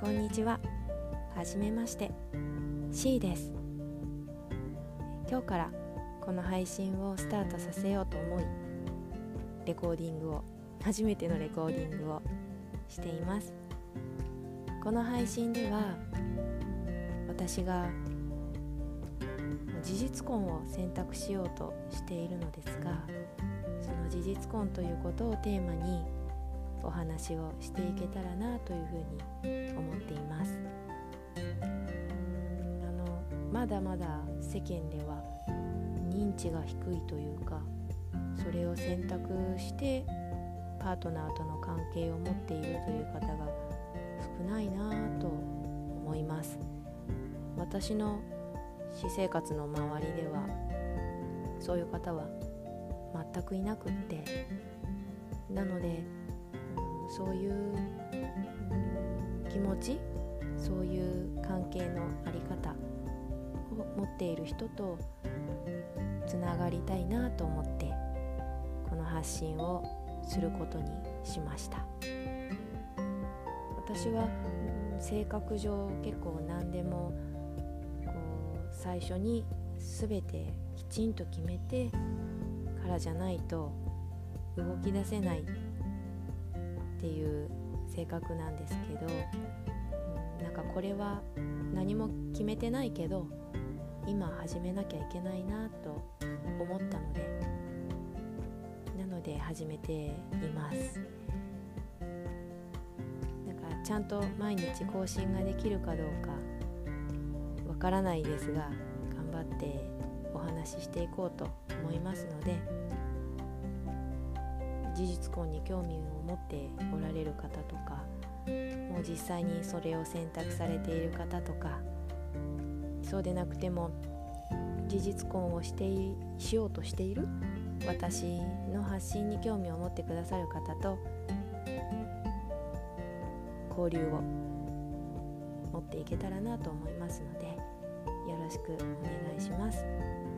こんにちは。はじめまして。C です。今日からこの配信をスタートさせようと思いレコーディングを初めてのレコーディングをしています。この配信では私が事実婚を選択しようとしているのですがその事実婚ということをテーマにお話をしていけたらなというふうに思っています。あのまだまだ世間では認知が低いというかそれを選択してパートナーとの関係を持っているという方が少ないなと思います。私の私生活の周りではそういう方は全くいなくってなのでそういう気持ちそういう関係の在り方を持っている人とつながりたいなと思ってこの発信をすることにしました。私は性格上結構何でもこう最初に全てきちんと決めてからじゃないと動き出せないっていう性格なんですけど、うん、なんかこれは何も決めてないけど今始めなきゃいけないなと思ったのでなので始めています。だからちゃんと毎日更新ができるかどうかわからないですが頑張ってお話ししていこうと思いますので事実婚に興味を持ってる方とかもう実際にそれを選択されている方とかそうでなくても事実婚をしてしようとしている私の発信に興味を持ってくださる方と交流を持っていけたらなと思いますのでよろしくお願いします。